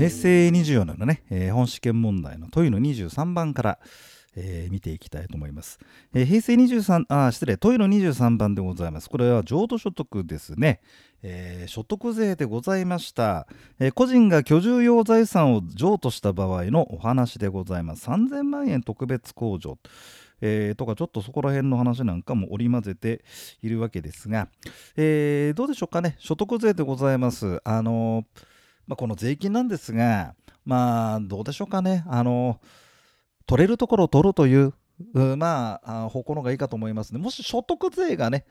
平成24年のね、えー、本試験問題の問いの23番から、えー、見ていきたいと思います。えー、平成23あ失礼問いの23番でございます。これは浄土所得ですね。えー、所得税でございました、えー、個人が居住用財産を譲渡した場合のお話でございます3000万円特別控除、えー、とかちょっとそこら辺の話なんかも織り交ぜているわけですが、えどうでしょうかね所得税でございますあのまあ、この税金なんですがまあどうでしょうかねあの取れるところを取るというまあ、方向の方がいいかと思いますね。もし所得税がね、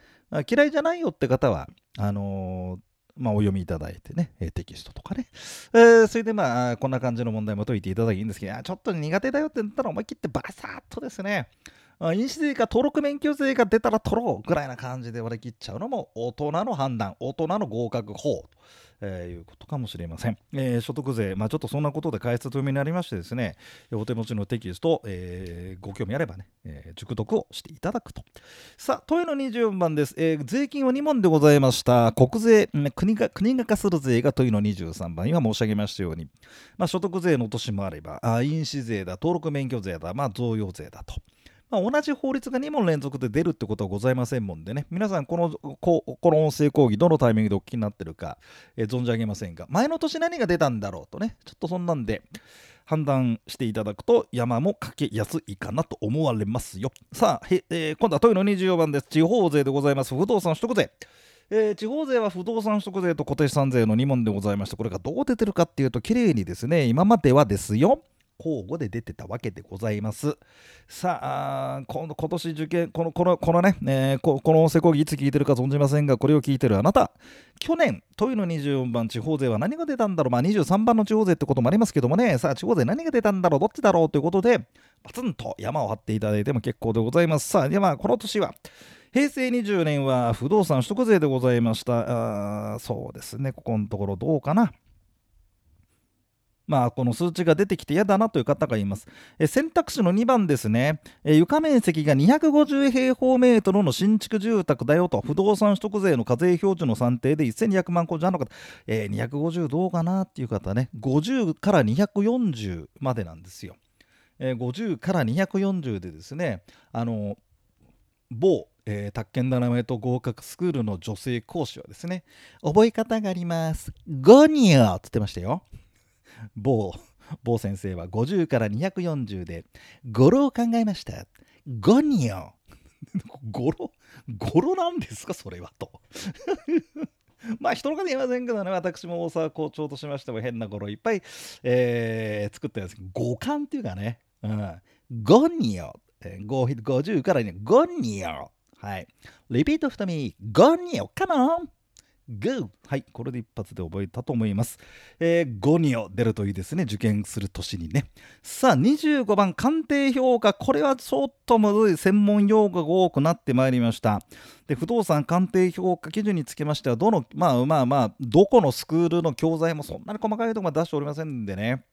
嫌いじゃないよって方は、あの、まあ、お読みいただいてね、テキストとかね。えー、それでまあ、こんな感じの問題も解いていただきいいんですけど、ちょっと苦手だよって言ったら思い切ってバサッとですね、飲酒税か登録免許税が出たら取ろうぐらいな感じで割り切っちゃうのも大人の判断、大人の合格法。えー、いうことかもしれません、えー、所得税、まあ、ちょっとそんなことで解説とめになりましてですねお手持ちのテキスト、えー、ご興味あればね、え熟読をしていただくと。さあ問いの24番です、え税金は2問でございました。国税国が国が課する税が問いの23番。今申し上げましたように、まあ、所得税の落としもあればあ飲酒税だ登録免許税だ、まあ、贈与税だと。まあ、同じ法律が2問連続で出るってことはございませんもんでね、皆さんこの、ここの音声講義、どのタイミングでお聞きになってるか、えー、存じ上げませんが、前の年何が出たんだろうとね、ちょっとそんなんで判断していただくと、山もかけやすいかなと思われますよ。さあ、えー、今度は問いの24番です。地方税でございます。不動産取得税。えー、地方税は不動産取得税と固定資産税の2問でございまして、これがどう出てるかっていうと、きれいにですね、今まではですよ、交互で出てたわけでございます。さあ、この今年受験、このこのこのね、えー、この音声講義いつ聞いてるか存じませんが、これを聞いてるあなた、去年、問いの24番地方税は何が出たんだろう、まあ、23番の地方税ってこともありますけどもね、さあ、地方税何が出たんだろう、どっちだろうということで、バツンと山を張っていただいても結構でございます。さあ、では、この年は、平成20年は不動産取得税でございました。あそうですね、ここのところどうかな。まあ、この数値が出てきて嫌だなという方がいます。え選択肢の2番ですね、え床面積が250平方メートルの新築住宅だよと、不動産取得税の課税標準の算定で1200万個じゃの方、えー、250どうかなっていう方ね、50から240までなんですよ。えー、50から240でですね、あの某えー、宅建7メート合格スクールの女性講師はですね、覚え方があります。ゴニョって言ってましたよ。某某先生は50から240で語呂を考えました。ゴニョ語呂語呂なんですか？それはと。まあ人の方言いませんけどね。私も大沢校長としましても変な語呂いっぱい、えー、作ったんですけど五感っていうかね、うん、ゴニョ50からにゴニョはい。リピート to me ゴニョ come on! グーはいこれで一発で覚えたと思います、えー、5に出るといいですね。受験する年にね。さあ25番鑑定評価。これはちょっとむずい。専門用語が多くなってまいりました。で不動産鑑定評価基準につきましてはどのまあまあまあどこのスクールの教材もそんなに細かいところまで出しておりませんでね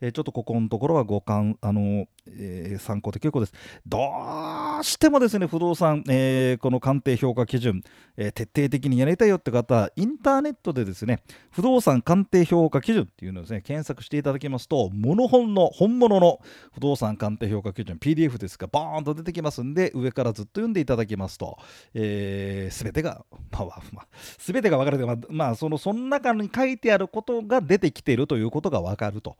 えー、ちょっとここのところはご勘、あのえー、参考で結構です。どうしてもですね、不動産、えー、この鑑定評価基準、え徹底的にやりたいよって方は、インターネットでですね、不動産鑑定評価基準っていうのをですね、検索していただきますと、モノ本の、本物の不動産鑑定評価基準、PDF ですが、バーンと出てきますんで、上からずっと読んでいただきますと、えー、全てが、まあ、まあ、全てが分かるというか、まあ、まあ、その、その中に書いてあることが出てきているということが分かると。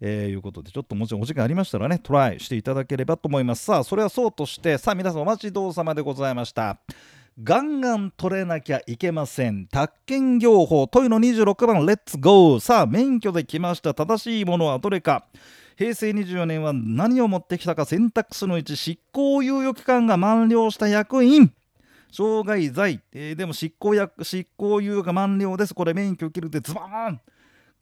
えー、いうことで、ちょっともちろんお時間ありましたらね、トライしていただければと思います。さあ、それはそうとして、さあ、皆さんお待ちどうさまでございました。ガンガン取れなきゃいけません。宅建業法、問いの26番、レッツゴー。さあ、免許で来ました。正しいものはどれか。平成24年は何を持ってきたか選択肢の1、執行猶予期間が満了した役員。障害罪、えー、でも執行役執行猶予が満了です。これ免許切るってズバーン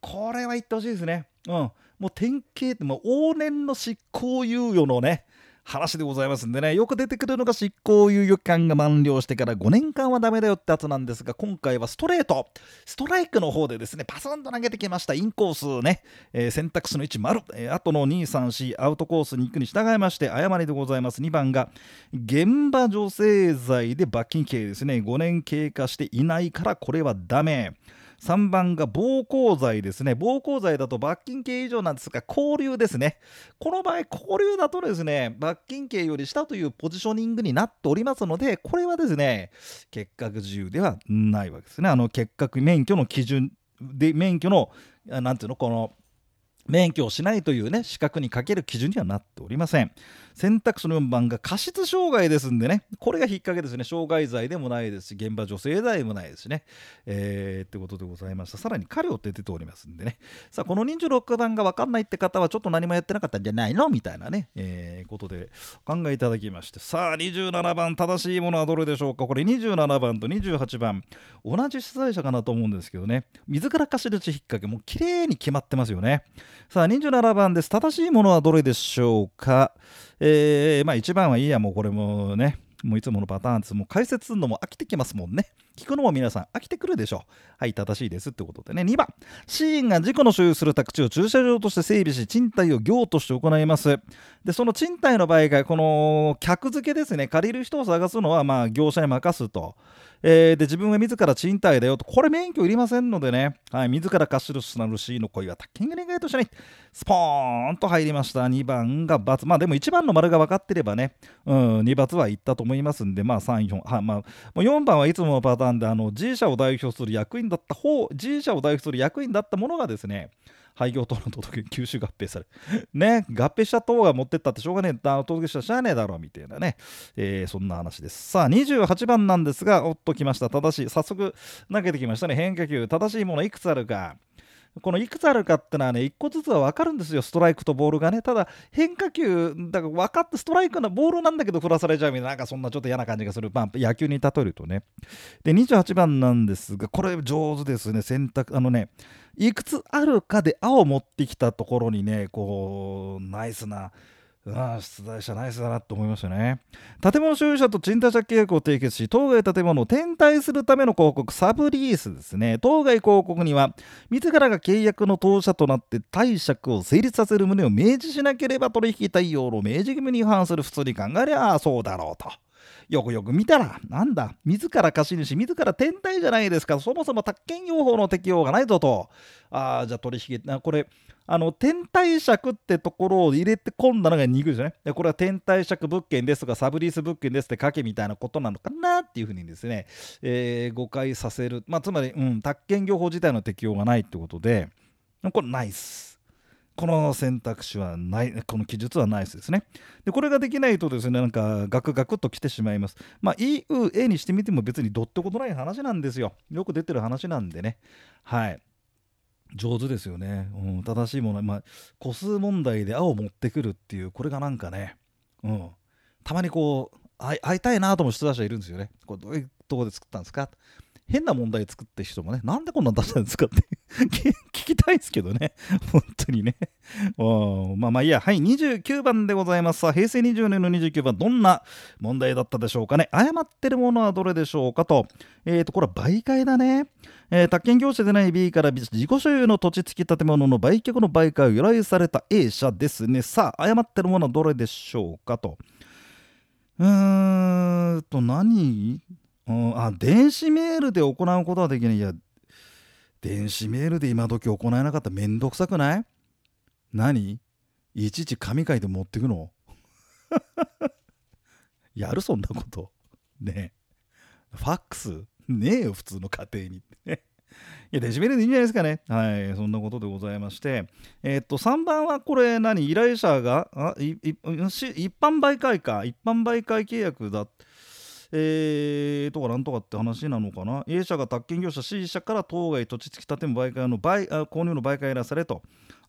これは言ってほしいですね。うん。もう典型って、もう往年の執行猶予のね、話でございますんでね、よく出てくるのが執行猶予期間が満了してから5年間はダメだよってやつなんですが、今回はストレート、ストライクの方でですね、パスンと投げてきました、インコースね、えー、選択肢の1丸、えー、後の2、3、4、アウトコースに行くに従いまして、誤りでございます。2番が、現場女性罪で罰金刑ですね、5年経過していないからこれはダメ。3番が暴行罪ですね。暴行罪だと罰金刑以上なんですが交留ですね。この場合交留だとですね罰金刑より下というポジショニングになっておりますのでこれはですね結核自由ではないわけですね。あの結核免許の基準で免許の何ていうのこの免許をしないというね資格にかける基準にはなっておりません。選択肢の4番が過失傷害ですんでね。これが引っ掛けですね。傷害罪でもないですし現場女性罪もないですしね。えー、ってことでございました。さらに過料ってておりますんでね。さあこの26番が分かんないって方はちょっと何もやってなかったんじゃないのみたいなね、えー、ことでお考えいただきまして。さあ27番正しいものはどれでしょうか？これ27番と28番。同じ出題者かなと思うんですけどね。自ら貸し出し引っ掛けもう綺麗に決まってますよね。さあ27番です。正しいものはどれでしょうか？えー、まあ1番はいいやもうこれもねもういつものパターンです。もう解説するのも飽きてきますもんね。聞くのも皆さん飽きてくるでしょう。はい、正しいですってことでね。2番、シーンが事故の所有する宅地を駐車場として整備し、賃貸を業として行います。で、その賃貸の場合が、この客付けですね、借りる人を探すのは、まあ、業者に任すと。えー、で自分は自ら賃貸だよと、これ免許いりませんのでね、はい、自ら貸し主なる C の恋はタッキング願いとしない。スポーンと入りました。2番が×。まあでも1番の丸が分かってればね、うん、2罰はいったと思いますんで、まあ3、4、はまあ、4番はいつものパターンで、あの G 社を代表する役員だった方、G 社を代表する役員だったものがですね、廃業等の届け吸収合併され ね合併した党が持ってったってしょうがねえ届けしたらしゃあねえだろみたいなね、えー、そんな話です。さあ28番なんですがおっときました。正しい。早速投げてきましたね。変化球。正しいものいくつあるか。このいくつあるかってのはね、1個ずつは分かるんですよ、ストライクとボールがね。ただ、変化球、だから分かって、ストライクのボールなんだけど振らされちゃうみたいな、なんかそんなちょっと嫌な感じがする。まあ、野球に例えるとね。で、28番なんですが、これ上手ですね、選択。あのね、いくつあるかで青持ってきたところにね、こう、ナイスな。うん、出題者ナイスだなと思いましたね。建物所有者と賃貸借契約を締結し、当該建物を転退するための広告、サブリースですね。当該広告には、自らが契約の当社となって貸借を成立させる旨を明示しなければ取引対応の明示義務に違反する普通に考えりゃそうだろうと。よくよく見たら、なんだ、自ら貸主、自ら転退じゃないですか、そもそも宅建用法の適用がないぞと。ああ、じゃあ取引、これ、あの、天体借ってところを入れて込んだのが2ですね。でこれは天体借物件ですとか、サブリース物件ですって書けみたいなことなのかなっていうふうにですね、えー、誤解させる。まあ、つまり、うん、宅建業法自体の適用がないってことで、これナイス。この選択肢はない、この記述はナイスですね。で、これができないとですね、なんかガクガクと来てしまいます。まあ、E、U、A にしてみても別にどってことない話なんですよ。よく出てる話なんでね。はい。上手ですよね。うん、正しいもの、まあ、個数問題で青を持ってくるっていう、これがなんかね、うん、たまにこう、会いたいなと思う出題者いるんですよね。これどういうとこで作ったんですか？変な問題作って人もね、なんでこんなん出したんですかって 聞きたいですけどね。本当にね。まあまあいいや。はい、29番でございます。さあ、平成20年の29番、どんな問題だったでしょうかね。誤ってるものはどれでしょうかと。えっ、ー、と、これは媒介だね。えー、宅建業者でない B から自己所有の土地付き建物の売却の媒介を由来された A 社ですね。さあ、誤ってるものはどれでしょうかと。うーんと、何？うん、あ電子メールで行うことはできない。いや電子メールで今時行えなかったらめんどくさくない？何？いちいち紙書いて持ってくの？やるそんなこと。ねファックス？ねえよ普通の家庭に。いや、デジメールでいいんじゃないですかね。はい、そんなことでございまして。えー、っと、3番はこれ何、依頼者が、あい一般媒介か、一般媒介契約だ。えー、とかなんとかって話なのかな？A 社が宅建業者 C 社から当該土地付き建物売買の売購入の売買らされと。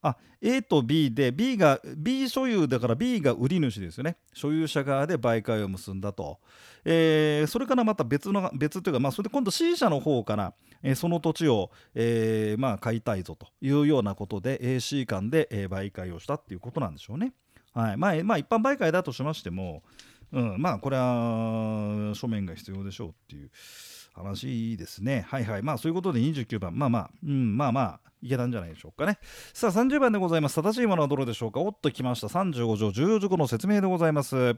あ A と B で B が B 所有だから B が売り主ですよね。所有者側で売買を結んだと、えー、それからまた別の別というか、まあ、それで今度 C 社の方から、その土地を、えーまあ、買いたいぞというようなことで AC 間で、えー、売買をしたっていうことなんでしょうね。はい。まあまあ、一般売買だとしましても、うん、まあこれは書面が必要でしょうっていう話ですね。はいはい。まあそういうことで29番。まあまあ、うん、まあまあ、いけたんじゃないでしょうかね。さあ30番でございます。正しいものはどれでしょうか？おっときました。35条14条の説明でございます。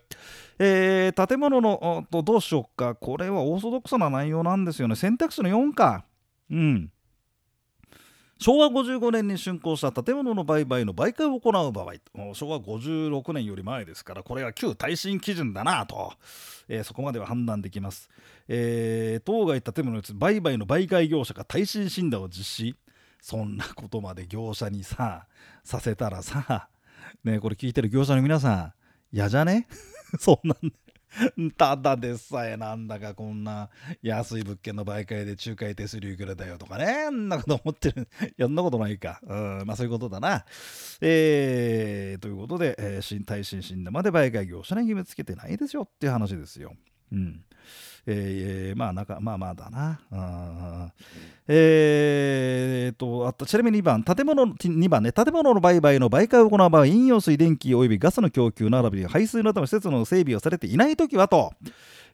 えー、建物のとどうしようか。これはオーソドックスな内容なんですよね。選択肢の4か。うん。昭和55年に竣工した建物の売買の媒介を行う場合昭和56年より前ですからこれは旧耐震基準だなと、えー、そこまでは判断できます、えー、当該建物の売買の媒介業者が耐震診断を実施そんなことまで業者にささせたらさねこれ聞いてる業者の皆さん嫌じゃねそんなん ただでさえなんだかこんな安い物件の媒介で仲介手数料いくらだよとかね、んなこと思ってる。やんなことないか。うん、まあそういうことだな。えー、ということで、えー、新耐震診断まで媒介業者に義務つけてないですよっていう話ですよ。うん。えー、まあなんかまあまあだな。えー、とあとちなみに2番建物2番ね建物の売買の売買を行う場合飲用水電気及びガスの供給並びに排水などの施設の整備をされていないときはと。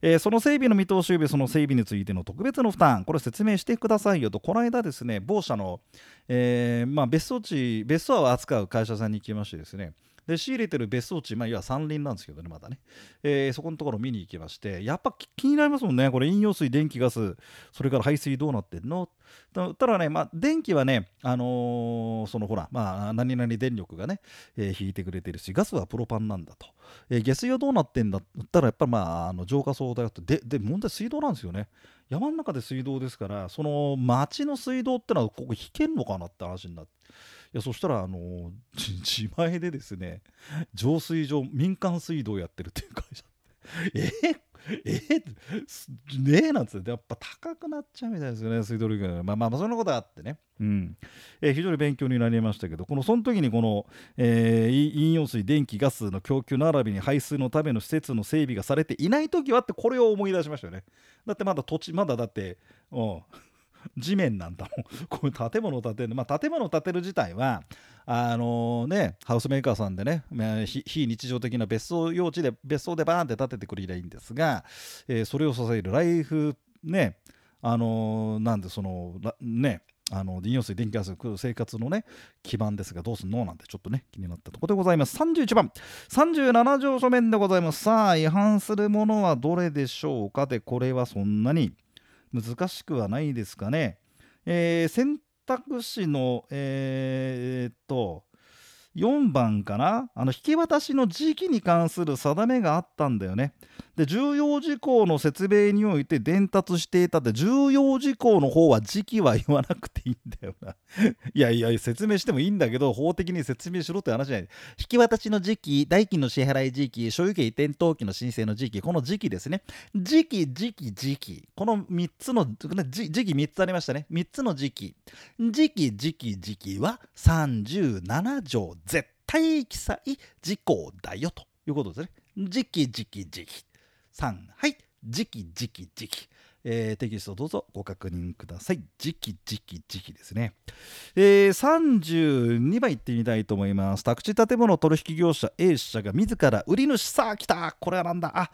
えー、その整備の見通し及びその整備についての特別の負担これ説明してくださいよとこの間ですね某社の、えーまあ、別荘地別荘を扱う会社さんに行きましてですねで仕入れてる別荘地、まあ、いわ山林なんですけどね、まだね、えー、そこのところ見に行きまして、やっぱ気になりますもんね、これ、飲用水、電気、ガス、それから排水どうなってんの？ただね、まあ、電気はね、あのー、そのほら、まあ、何々電力がね、えー、引いてくれてるし、ガスはプロパンなんだと。えー、下水はどうなってんだったら、やっぱりまあ、あの浄化層だよと。で、で、問題、水道なんですよね。山の中で水道ですから、その町の水道ってのは、ここ引けんのかなって話になって。いやそしたらあの 自前でですね浄水場民間水道やってるっていう会社 ええねえなんつってやっぱ高くなっちゃうみたいですよね水道料金まあまあそんなことがあってね、うん。えー、非常に勉強になりましたけどこのその時にこの、えー、飲用水電気ガスの供給並びに排水のための施設の整備がされていない時はってこれを思い出しましたよね。だってまだ土地まだだってうん。地面なんだもんこういう建物を建てる、まあ、建物を建てる自体はあのねハウスメーカーさんでね、まあ、非日常的な別荘用地で別荘でバーンって建ててくれりゃいいんですが、えー、それを支えるライフねあのなんでそのねあの飲用水、電気ガス、生活のね、基盤ですが、どうすんのなんてちょっとね、気になったところでございます。31番、37条書面でございます。さあ、違反するものはどれでしょうか？で、これはそんなに難しくはないですかね。えー、選択肢の、えー、っと、4番かなあの引き渡しの時期に関する定めがあったんだよね。で重要事項の説明において伝達していたって重要事項の方は時期は言わなくていいんだよな。いやいや説明してもいいんだけど法的に説明しろって話じゃない。引き渡しの時期代金の支払い時期所有権移転登記の申請の時期この時期ですね。時期時期時期この3つの時期3つありましたね。3つの時期。時期時期時期は37条絶対記載事項だよということですね。時期時期時期。3はい時期時期時期えー、テキストどうぞご確認ください。時期時期時期ですね。えー、32番いってみたいと思います。宅地建物取引業者 A 社が自ら売り主さあ来たこれは何だあ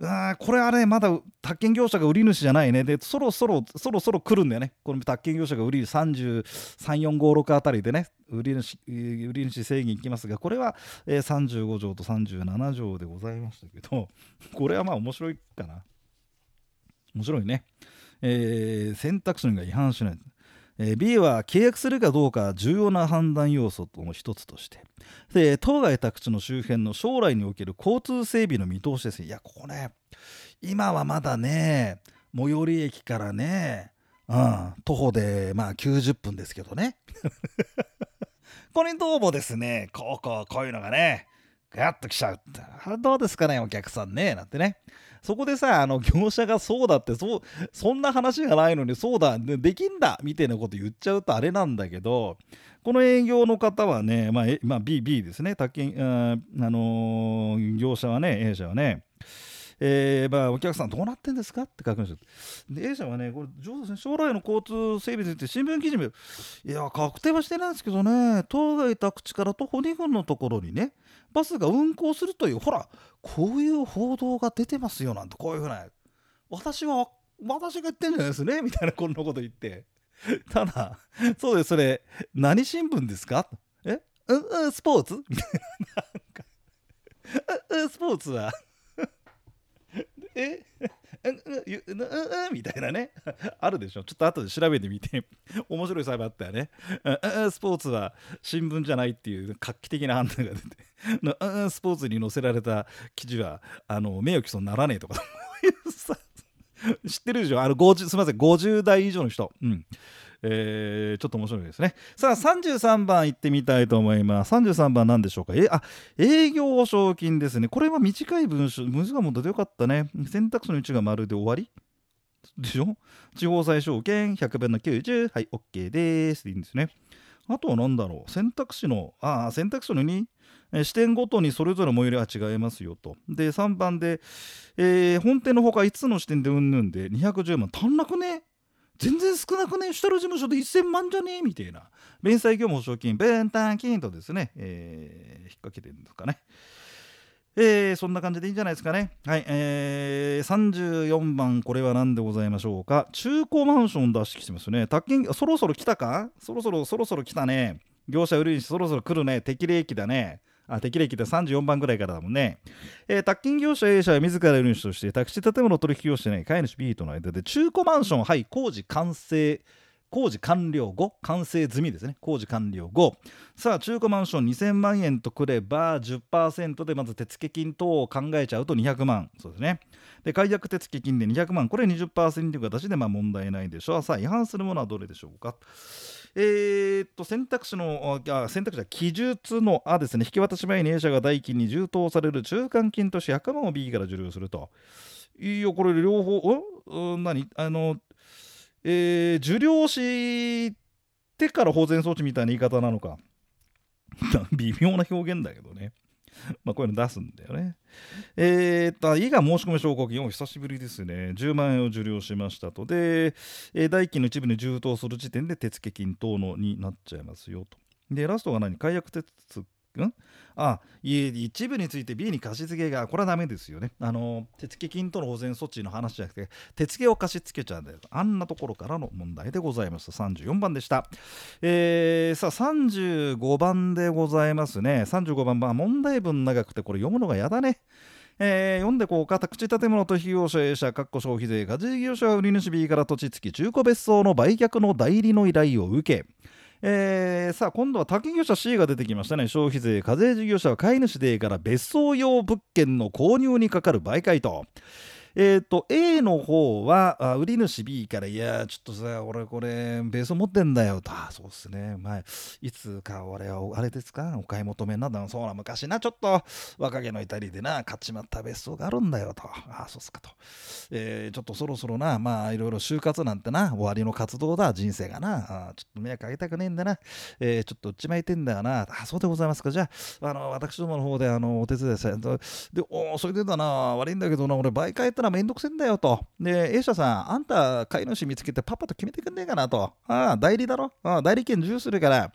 あこれはね、まだ宅建業者が売り主じゃないね。で、そろそろ、そろそろ来るんだよね。この宅建業者が売り33、4、5、6あたりでね、売り主、売り主制限いきますが、これは、えー、35条と37条でございましたけど、これはまあ面白いかな。面白いね。えー、選択肢が違反しない。B は契約するかどうか重要な判断要素の一つとして。で当該宅地の周辺の将来における交通整備の見通しです。いやここね今はまだね最寄り駅からね、うん、徒歩でまあ90分ですけどね。これにどうもですねこうこうこういうのがねガッと来ちゃうどうですかねお客さんねなんてね。そこでさあの業者がそうだってそそんな話がないのにそうだできんだみたいなこと言っちゃうとあれなんだけどこの営業の方はね、まあまあ、B, B ですね宅建あ、あのー、業者はね A 社はねえー、まあ、お客さんどうなってんですかって書きました。で、A 社はね、これ、将来の交通整備について新聞記事見る。いや、確定はしてないんですけどね、当該宅地から徒歩2分のところにね、バスが運行するという、ほら、こういう報道が出てますよなんて、こういうふうな、私は、私が言ってんじゃないですねみたいなこんなこと言って。ただ、そうです、それ、何新聞ですか？え？うん、んスポーツ？みたいな。なんか、スポーツは？ええうんうんみたいなね。あるでしょ。ちょっと後で調べてみて。面白い裁判あったよね。スポーツは新聞じゃないっていう画期的な判断が出て。スポーツに載せられた記事はあの名誉毀損ならねえとか。知ってるでしょ。あの50すみません。50代以上の人。うん。えー、ちょっと面白いですね。さあ、33番いってみたいと思います。33番何でしょうか？え、あ、営業賞金ですね。これは短い文章、文字がもっとよかったね。選択肢の1が丸で終わり？でしょ？地方債証券100分の90。はい、OK です。いいんですね。あとは何だろう？選択肢の、ああ、選択肢の2。視点ごとにそれぞれ最寄りは違いますよと。で、3番で、えー、本店のほか5つの視点でうんぬんで210万足んなくね？全然少なくね？下の事務所で1000万じゃね？えみたいな弁済業務保証金ベンタン金とですね、えー、引っ掛けてるんですかねえー、そんな感じでいいんじゃないですかね。はい、えー、34番、これは何でございましょうか。中古マンション出してきてますね。宅建そろそろ来たか？そろそろ、そろそろ来たね。業者売り主、そろそろ来るね。適齢期だね。あ適齢期で34番ぐらいからだもんね。えー、宅金業者 A 社は自ら売主として宅地建物取引をしてない飼い主 B との間で中古マンション、はい、工事完成。工事完了後、完成済みですね。工事完了後。さあ、中古マンション2000万円とくれば、10%でまず手付金等を考えちゃうと200万。そうですね。で、解約手付金で200万。これ20%という形でまあ問題ないでしょう。さあ、違反するものはどれでしょうか。えー、っと選択肢のあ選択肢は記述のあですね引き渡し前に A 社が代金に充当される中間金として100万を B から受領すると。いいよこれ両方うん？何あのえー、受領してから保全装置みたいな言い方なのか。微妙な表現だけどね。まあこういうの出すんだよね。えー、っと、以が申し込み証拠金を久しぶりですね。10万円を受領しましたと。で、えー、代金の一部に充当する時点で手付金等のになっちゃいますよと。で、ラストが何？解約手続ん？あ一部について B に貸し付けがこれはダメですよね。あの手付金との保全措置の話じゃなくて手付を貸し付けちゃうんだよあんなところからの問題でございます。34番でした、えー、さあ35番でございますね。35番は問題文長くてこれ読むのがやだね。えー、読んでこうか。宅地建物取引業者 A 社消費税課税業者は売り主 B から土地付き中古別荘の売却の代理の依頼を受けえー、さあ今度は宅業者 C が出てきましたね。消費税課税事業者は飼い主でから別荘用物件の購入にかかる媒介と。えっ、ー、と A の方は売り主 B から「いやちょっとさ俺これベース持ってんだよ」と「あそうっすね。前いつか俺はあれですか？お買い求めなったの？そうな昔なちょっと若気の至りでな買っちまった別荘があるんだよ」と「あそうっすか」と、えー、ちょっとそろそろなまあいろいろ就活なんてな終わりの活動だ人生がなあちょっと迷惑かけたくねえんだな、えー、ちょっと売っちまいてんだよなあそうでございますか。じゃああの私どもの方であのお手伝いさでおそれでだな悪いんだけどな俺媒介ってのはめんどくせえんだよと。で、A 社さん、あんた飼い主見つけてパパと決めてくんねえかなと。ああ、代理だろ。ああ、代理権重するから、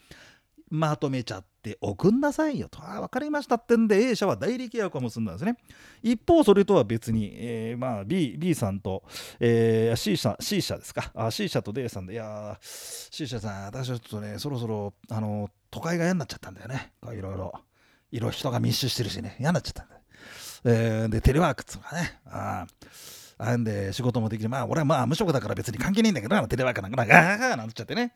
まとめちゃって送んなさいよと。ああ、わかりましたってんで A 社は代理契約を結んだんですね。一方、それとは別に、えー、まあ B, B さんと、えー、C 社、C 社ですか。あ C 社と D さんで、いや C 社さん、私はちょっとね、そろそろ、あの、都会が嫌になっちゃったんだよね。いろいろ。いろ人が密集してるしね、嫌になっちゃったんだ。えー、で、テレワークっつうのがね。ああんで仕事もできる。まあ俺はまあ無職だから別に関係ないんだけどな、テレワークなんかな、ガーガーなんっちゃってね。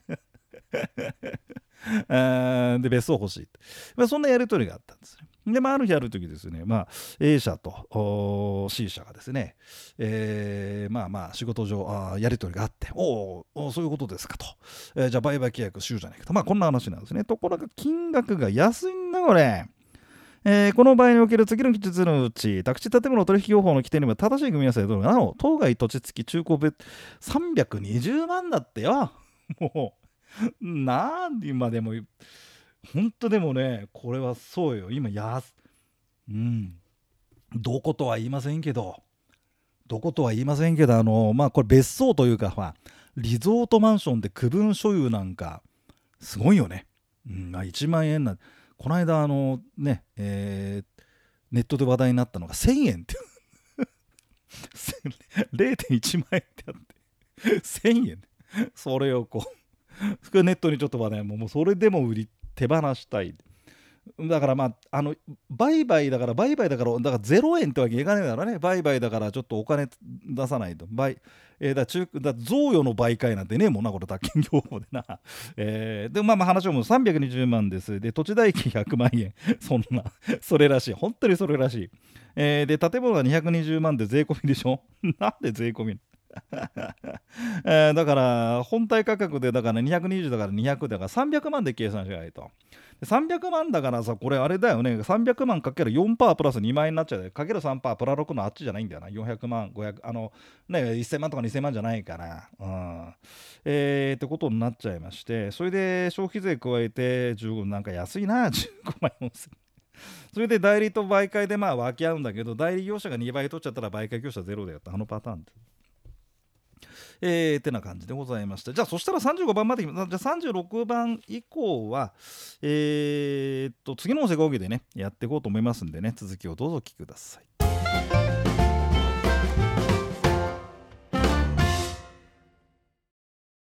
で、別荘欲しい。まあ、そんなやり取りがあったんですね。で、まあ、ある日ある時ですね、まあ、A 社と C 社がですね、えー、まあまあ、仕事上、あやり取りがあって、おお、そういうことですかと。えー、じゃあ、売買契約しようじゃないかと。まあ、こんな話なんですね。ところが、金額が安いんだ、これ。えー、この場合における次の記述のうち、宅地建物取引業法の規定にも正しい組み合わせでどうなの？当該土地付き中古別320万だってよ。もう、なんで今でも、本当でもね、これはそうよ。今や、うん。どことは言いませんけど、どことは言いませんけど、あの、まあこれ別荘というか、まあ、リゾートマンションで区分所有なんか、すごいよね。うん、1万円なんこの間あのね、えー、ネットで話題になったのが1000円って。0.1万円ってあって。1000円。それをこうネットにちょっと話題ももうそれでも売り手放したい。だからまああの売買だから売買だからだから0円ってわけいかねえだろね。売買だからちょっとお金出さないと。売えー、だ中だ贈与の媒介なんてねえもんなこれ宅建業法でな、えー、でまあまあ話はもう320万です。で土地代金100万円そんなそれらしい。本当にそれらしい、えー、で建物が220万で税込みでしょ？なんで税込み？えー、だから本体価格でだから220だから200だから300万で計算しないと。300万だからさこれあれだよね。300万かける4%プラス2万円になっちゃうかける3%プラ6のあっちじゃないんだよな。400万500あのね1000万とか2000万じゃないから、うん。えー、ってことになっちゃいまして。それで消費税加えて15なんか安いな。15万4000円それで代理と媒介でまあ分け合うんだけど代理業者が2倍取っちゃったら媒介業者ゼロだよってあのパターンでえー、てな感じでございました。じゃあ、そしたら35番まで、じゃあ36番以降は、えー、っと、次の音声講義でね、やっていこうと思いますんでね、続きをどうぞお聞きください。